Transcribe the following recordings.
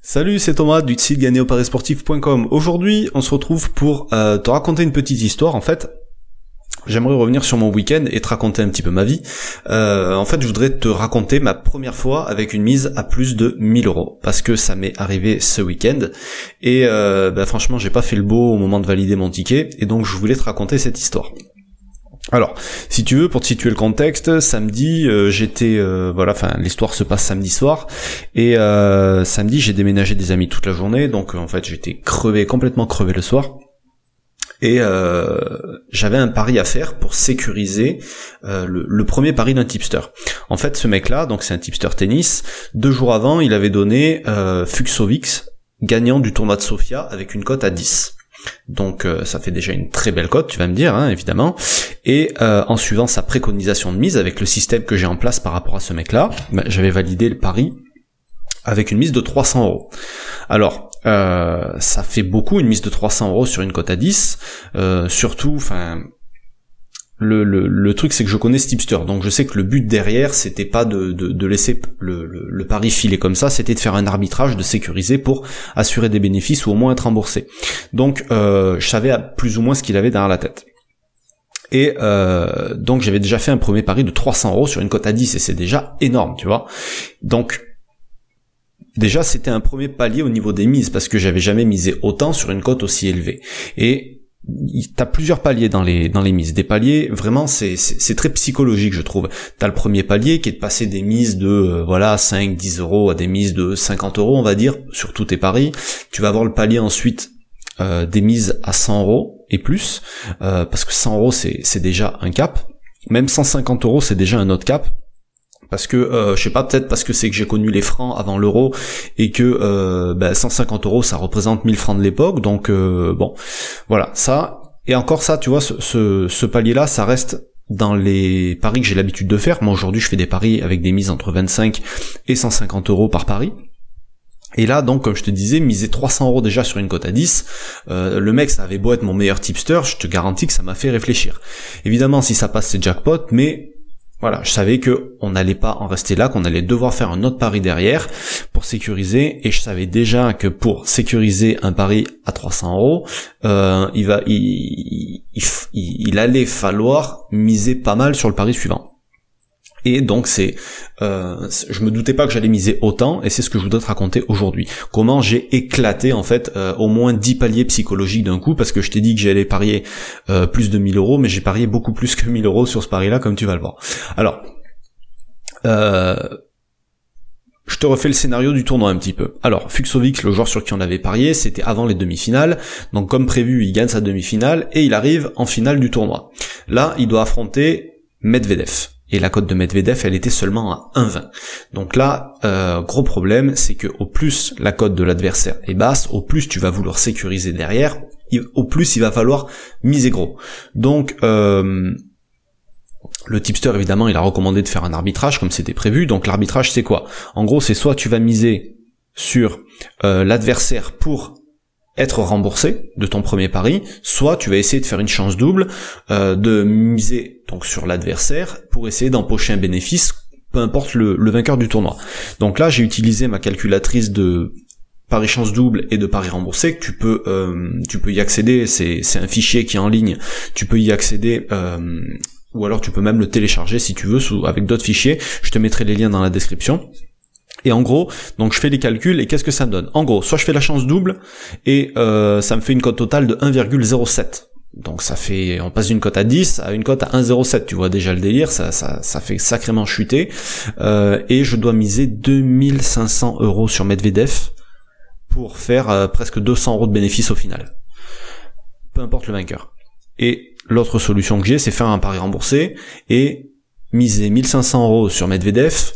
Salut, c'est Thomas du site gagnéoparisportif.com. Aujourd'hui, on se retrouve pour euh, te raconter une petite histoire. En fait, j'aimerais revenir sur mon week-end et te raconter un petit peu ma vie. Euh, en fait, je voudrais te raconter ma première fois avec une mise à plus de 1000 euros parce que ça m'est arrivé ce week-end et euh, bah, franchement, j'ai pas fait le beau au moment de valider mon ticket et donc je voulais te raconter cette histoire. Alors, si tu veux, pour te situer le contexte, samedi, euh, j'étais, euh, voilà, enfin, l'histoire se passe samedi soir, et euh, samedi, j'ai déménagé des amis toute la journée, donc en fait, j'étais crevé, complètement crevé le soir, et j'avais un pari à faire pour sécuriser le, premier pari d'un tipster. En fait, ce mec-là, donc c'est un tipster tennis, deux jours avant, il avait donné Fuxovix, gagnant du tournoi de Sofia, avec une cote à 10. Donc euh, ça fait déjà une très belle cote, tu vas me dire, hein, évidemment. Et euh, en suivant sa préconisation de mise avec le système que j'ai en place par rapport à ce mec-là, ben, j'avais validé le pari avec une mise de 300 euros. Alors, euh, ça fait beaucoup une mise de 300 euros sur une cote à 10, surtout, enfin, le, truc c'est que je connais ce tipster, donc je sais que le but derrière c'était pas de, laisser le, le, pari filer comme ça, c'était de faire un arbitrage, de sécuriser pour assurer des bénéfices ou au moins être remboursé. Donc euh, je savais plus ou moins ce qu'il avait derrière la tête. Et euh, donc j'avais déjà fait un premier pari de 300 euros sur une cote à 10 et c'est déjà énorme, tu vois. Donc déjà c'était un premier palier au niveau des mises parce que j'avais jamais misé autant sur une cote aussi élevée. Et t'as plusieurs paliers dans les dans les mises. Des paliers, vraiment, c'est c'est très psychologique, je trouve. T'as le premier palier qui est de passer des mises de euh, voilà 5, 10 euros à des mises de 50 euros, on va dire, sur tous tes paris. Tu vas avoir le palier ensuite euh, des mises à 100 euros et plus, euh, parce que 100 euros c'est c'est déjà un cap. Même 150 euros c'est déjà un autre cap parce que euh, je sais pas peut-être parce que c'est que j'ai connu les francs avant l'euro et que euh, 150 ben, euros ça représente 1000 francs de l'époque. Donc euh, bon voilà ça. Et encore ça tu vois ce, ce, palier là ça reste dans les paris que j'ai l'habitude de faire. Moi aujourd'hui je fais des paris avec des mises entre 25 et 150 euros par pari. Et là, donc, comme je te disais, miser 300 euros déjà sur une cote à 10, euh, le mec, ça avait beau être mon meilleur tipster, je te garantis que ça m'a fait réfléchir. Évidemment, si ça passe, c'est jackpot, mais voilà, je savais que on n'allait pas en rester là, qu'on allait devoir faire un autre pari derrière pour sécuriser, et je savais déjà que pour sécuriser un pari à 300 euros, euh, il il allait falloir miser pas mal sur le pari suivant. Et donc c'est, euh, je me doutais pas que j'allais miser autant, et c'est ce que je voudrais te raconter aujourd'hui. Comment j'ai éclaté en fait euh, au moins 10 paliers psychologiques d'un coup, parce que je t'ai dit que j'allais parier euh, plus de 1000 euros, mais j'ai parié beaucoup plus que 1000 euros sur ce pari-là, comme tu vas le voir. Alors, euh, je te refais le scénario du tournoi un petit peu. Alors, Fuxovic, le joueur sur qui on avait parié, c'était avant les demi-finales. Donc comme prévu, il gagne sa demi-finale et il arrive en finale du tournoi. Là, il doit affronter Medvedev et la cote de Medvedev elle était seulement à 1,20. Donc là, euh, gros problème, c'est que au plus la cote de l'adversaire est basse, au plus tu vas vouloir sécuriser derrière, au plus il va falloir miser gros. Donc euh, le tipster évidemment il a recommandé de faire un arbitrage comme c'était prévu. Donc l'arbitrage c'est quoi? En gros c'est soit tu vas miser sur euh, l'adversaire pour être remboursé de ton premier pari, soit tu vas essayer de faire une chance double, euh, de miser donc sur l'adversaire pour essayer d'empocher un bénéfice, peu importe le, vainqueur du tournoi. Donc là j'ai utilisé ma calculatrice de pari chance double et de pari remboursé tu peux euh, tu peux y accéder. C'est c'est un fichier qui est en ligne. Tu peux y accéder euh, ou alors tu peux même le télécharger si tu veux sous, avec d'autres fichiers. Je te mettrai les liens dans la description et en gros, donc je fais les calculs et qu'est-ce que ça me donne? En gros, soit je fais la chance double et euh, ça me fait une cote totale de 1,07. Donc ça fait, on passe d'une cote à 10 à une cote à 1,07. Tu vois déjà le délire, ça, ça, ça fait sacrément chuter. Euh, et je dois miser 2500 euros sur Medvedev pour faire euh, presque 200 euros de bénéfice au final. Peu importe le vainqueur. Et l'autre solution que j'ai, c'est faire un pari remboursé et miser 1500 euros sur Medvedev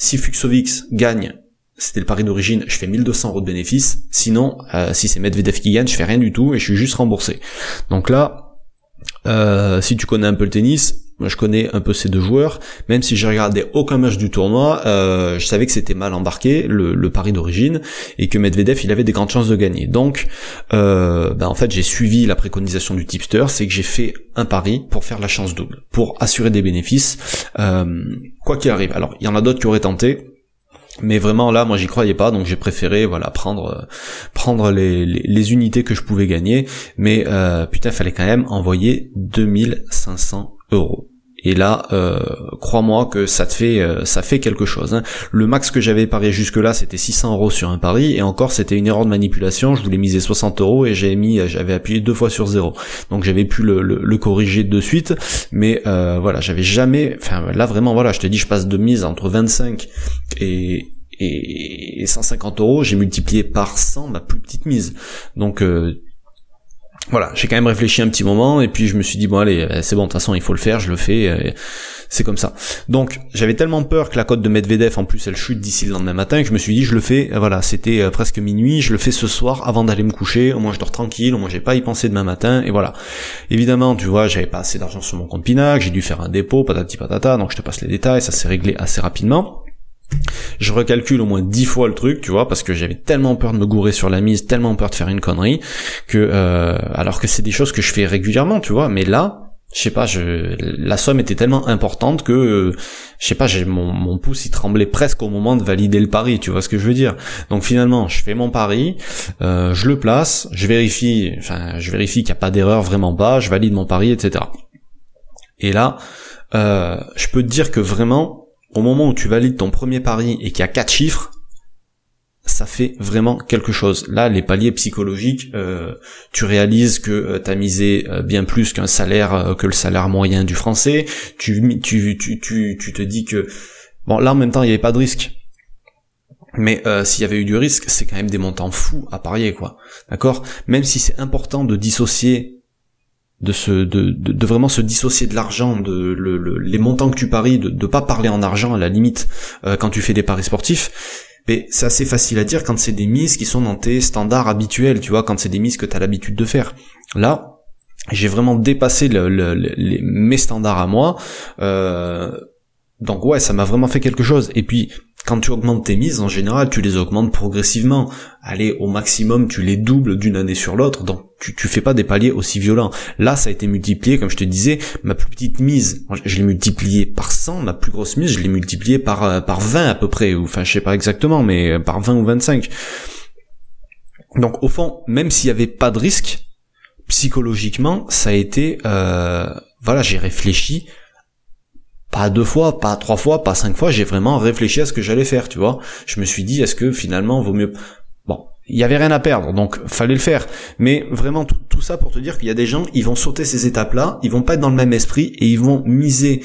si Fuxovix gagne, c'était le pari d'origine, je fais 1200 euros de bénéfice. Sinon, euh, si c'est Medvedev qui gagne, je fais rien du tout et je suis juste remboursé. Donc là, euh, si tu connais un peu le tennis, moi je connais un peu ces deux joueurs, même si j'ai regardé aucun match du tournoi, euh, je savais que c'était mal embarqué, le, pari d'origine, et que Medvedev il avait des grandes chances de gagner. Donc euh, ben, en fait j'ai suivi la préconisation du tipster, c'est que j'ai fait un pari pour faire la chance double, pour assurer des bénéfices, euh, quoi qu'il arrive. Alors il y en a d'autres qui auraient tenté, Mais vraiment là, moi j'y croyais pas, donc j'ai préféré voilà prendre prendre les, les, unités que je pouvais gagner. Mais euh, putain, fallait quand même envoyer 2500 euros. Et là, euh, crois-moi que ça te fait, euh, ça fait quelque chose. Hein. Le max que j'avais parié jusque-là, c'était 600 euros sur un pari, et encore, c'était une erreur de manipulation. Je voulais miser 60 euros et j'avais mis, j'avais appuyé deux fois sur zéro. Donc j'avais pu le, corriger de suite, mais euh, voilà, j'avais jamais. Enfin, là vraiment, voilà, je te dis, je passe de mise entre 25 et et 150 euros, j'ai multiplié par 100 ma plus petite mise. Donc voilà, j'ai quand même réfléchi un petit moment et puis je me suis dit bon allez, euh, c'est bon, de toute façon il faut le faire, je le fais, euh, c'est comme ça. Donc j'avais tellement peur que la cote de Medvedev en plus elle chute d'ici le lendemain matin que je me suis dit je le fais, voilà, c'était euh, presque minuit, je le fais ce soir avant d'aller me coucher, au moins je dors tranquille, au moins j'ai pas à y penser demain matin et voilà. Évidemment, tu vois, j'avais pas assez d'argent sur mon compte Pinac, j'ai dû faire un dépôt, patati patata, donc je te passe les détails, ça s'est réglé assez rapidement. Je recalcule au moins dix fois le truc, tu vois, parce que j'avais tellement peur de me gourer sur la mise, tellement peur de faire une connerie, que euh, alors que c'est des choses que je fais régulièrement, tu vois, mais là, je sais pas, je, la somme était tellement importante que, je sais pas, j'ai mon, pouce il tremblait presque au moment de valider le pari, tu vois ce que je veux dire. Donc finalement, je fais mon pari, euh, je le place, je vérifie, enfin, je vérifie qu'il n'y a pas d'erreur, vraiment pas, je valide mon pari, etc. Et là, euh, je peux te dire que vraiment, au moment où tu valides ton premier pari et qu'il y a quatre chiffres, ça fait vraiment quelque chose. Là, les paliers psychologiques, euh, tu réalises que euh, tu as misé euh, bien plus qu'un salaire, que le salaire moyen du français. Tu, tu, tu, tu, tu te dis que... Bon, là, en même temps, il n'y avait pas de risque. Mais s'il y avait eu du risque, c'est quand même des montants fous à parier, quoi. D'accord? Même si c'est important de dissocier de se de, de, vraiment se dissocier de l'argent, de les montants que tu paries, de ne pas parler en argent à la limite euh, quand tu fais des paris sportifs. Mais c'est assez facile à dire quand c'est des mises qui sont dans tes standards habituels, tu vois, quand c'est des mises que tu as l'habitude de faire. Là, j'ai vraiment dépassé les, mes standards à moi. Euh, donc ouais, ça m'a vraiment fait quelque chose. Et puis quand tu augmentes tes mises, en général, tu les augmentes progressivement. Allez, au maximum, tu les doubles d'une année sur l'autre, donc tu, tu fais pas des paliers aussi violents. Là, ça a été multiplié, comme je te disais, ma plus petite mise, je l'ai multipliée par 100, ma plus grosse mise, je l'ai multipliée par, euh, par 20 à peu près, ou enfin, je sais pas exactement, mais euh, par 20 ou 25. Donc, au fond, même s'il y avait pas de risque, psychologiquement, ça a été, euh, voilà, j'ai réfléchi pas deux fois, pas trois fois, pas cinq fois, j'ai vraiment réfléchi à ce que j'allais faire, tu vois. Je me suis dit, est-ce que finalement vaut mieux... Bon, il y avait rien à perdre, donc fallait le faire. Mais vraiment, tout, ça pour te dire qu'il y a des gens, ils vont sauter ces étapes-là, ils vont pas être dans le même esprit, et ils vont miser,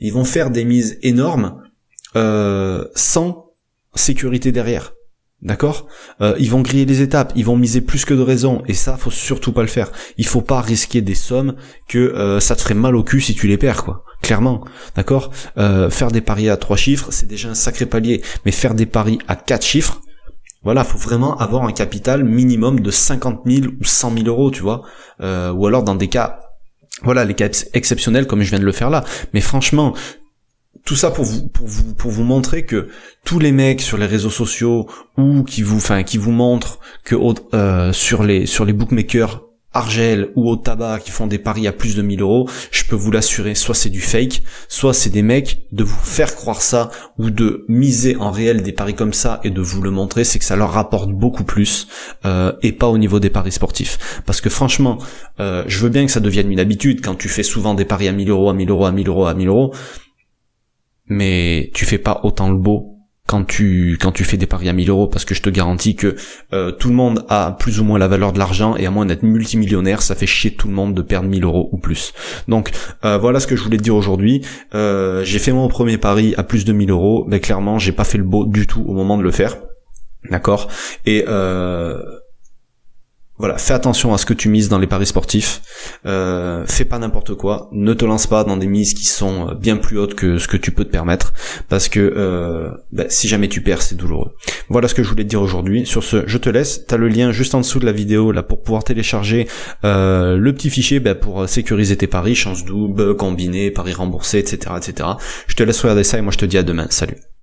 ils vont faire des mises énormes, euh, sans sécurité derrière. D'accord? Euh, Ils vont griller les étapes, ils vont miser plus que de raison, et ça, faut surtout pas le faire. Il faut pas risquer des sommes que euh, ça te ferait mal au cul si tu les perds, quoi. Clairement, d'accord? Euh, Faire des paris à trois chiffres, c'est déjà un sacré palier, mais faire des paris à quatre chiffres, voilà, faut vraiment avoir un capital minimum de 50 000 ou 100 000 euros, tu vois, ou alors dans des cas voilà les cas exceptionnels comme je viens de le faire là. Mais franchement tout ça pour vous pour vous pour vous montrer que tous les mecs sur les réseaux sociaux ou qui vous enfin qui vous montrent que euh, sur les sur les bookmakers Argel ou au tabac qui font des paris à plus de 1000 euros, je peux vous l'assurer, soit c'est du fake, soit c'est des mecs de vous faire croire ça ou de miser en réel des paris comme ça et de vous le montrer, c'est que ça leur rapporte beaucoup plus euh, et pas au niveau des paris sportifs. Parce que franchement, euh, je veux bien que ça devienne une habitude quand tu fais souvent des paris à 1000 euros, à 1000 euros, à 1000 euros, à 1000 euros mais tu fais pas autant le beau quand tu quand tu fais des paris à 1000 euros parce que je te garantis que euh, tout le monde a plus ou moins la valeur de l'argent et à moins d'être multimillionnaire ça fait chier tout le monde de perdre 1000 euros ou plus. Donc euh, voilà ce que je voulais te dire aujourd'hui. Euh, j'ai fait mon premier pari à plus de 1000 euros mais clairement j'ai pas fait le beau du tout au moment de le faire. D'accord? Et voilà, fais attention à ce que tu mises dans les paris sportifs. Euh, fais pas n'importe quoi. Ne te lance pas dans des mises qui sont euh, bien plus hautes que ce que tu peux te permettre, parce que euh, bah, si jamais tu perds, c'est douloureux. Voilà ce que je voulais te dire aujourd'hui. Sur ce, je te laisse. T'as le lien juste en dessous de la vidéo là pour pouvoir télécharger le petit fichier bah, pour sécuriser tes paris, chance double, combiné, paris remboursé, etc., etc. Je te laisse regarder ça et moi je te dis à demain. Salut.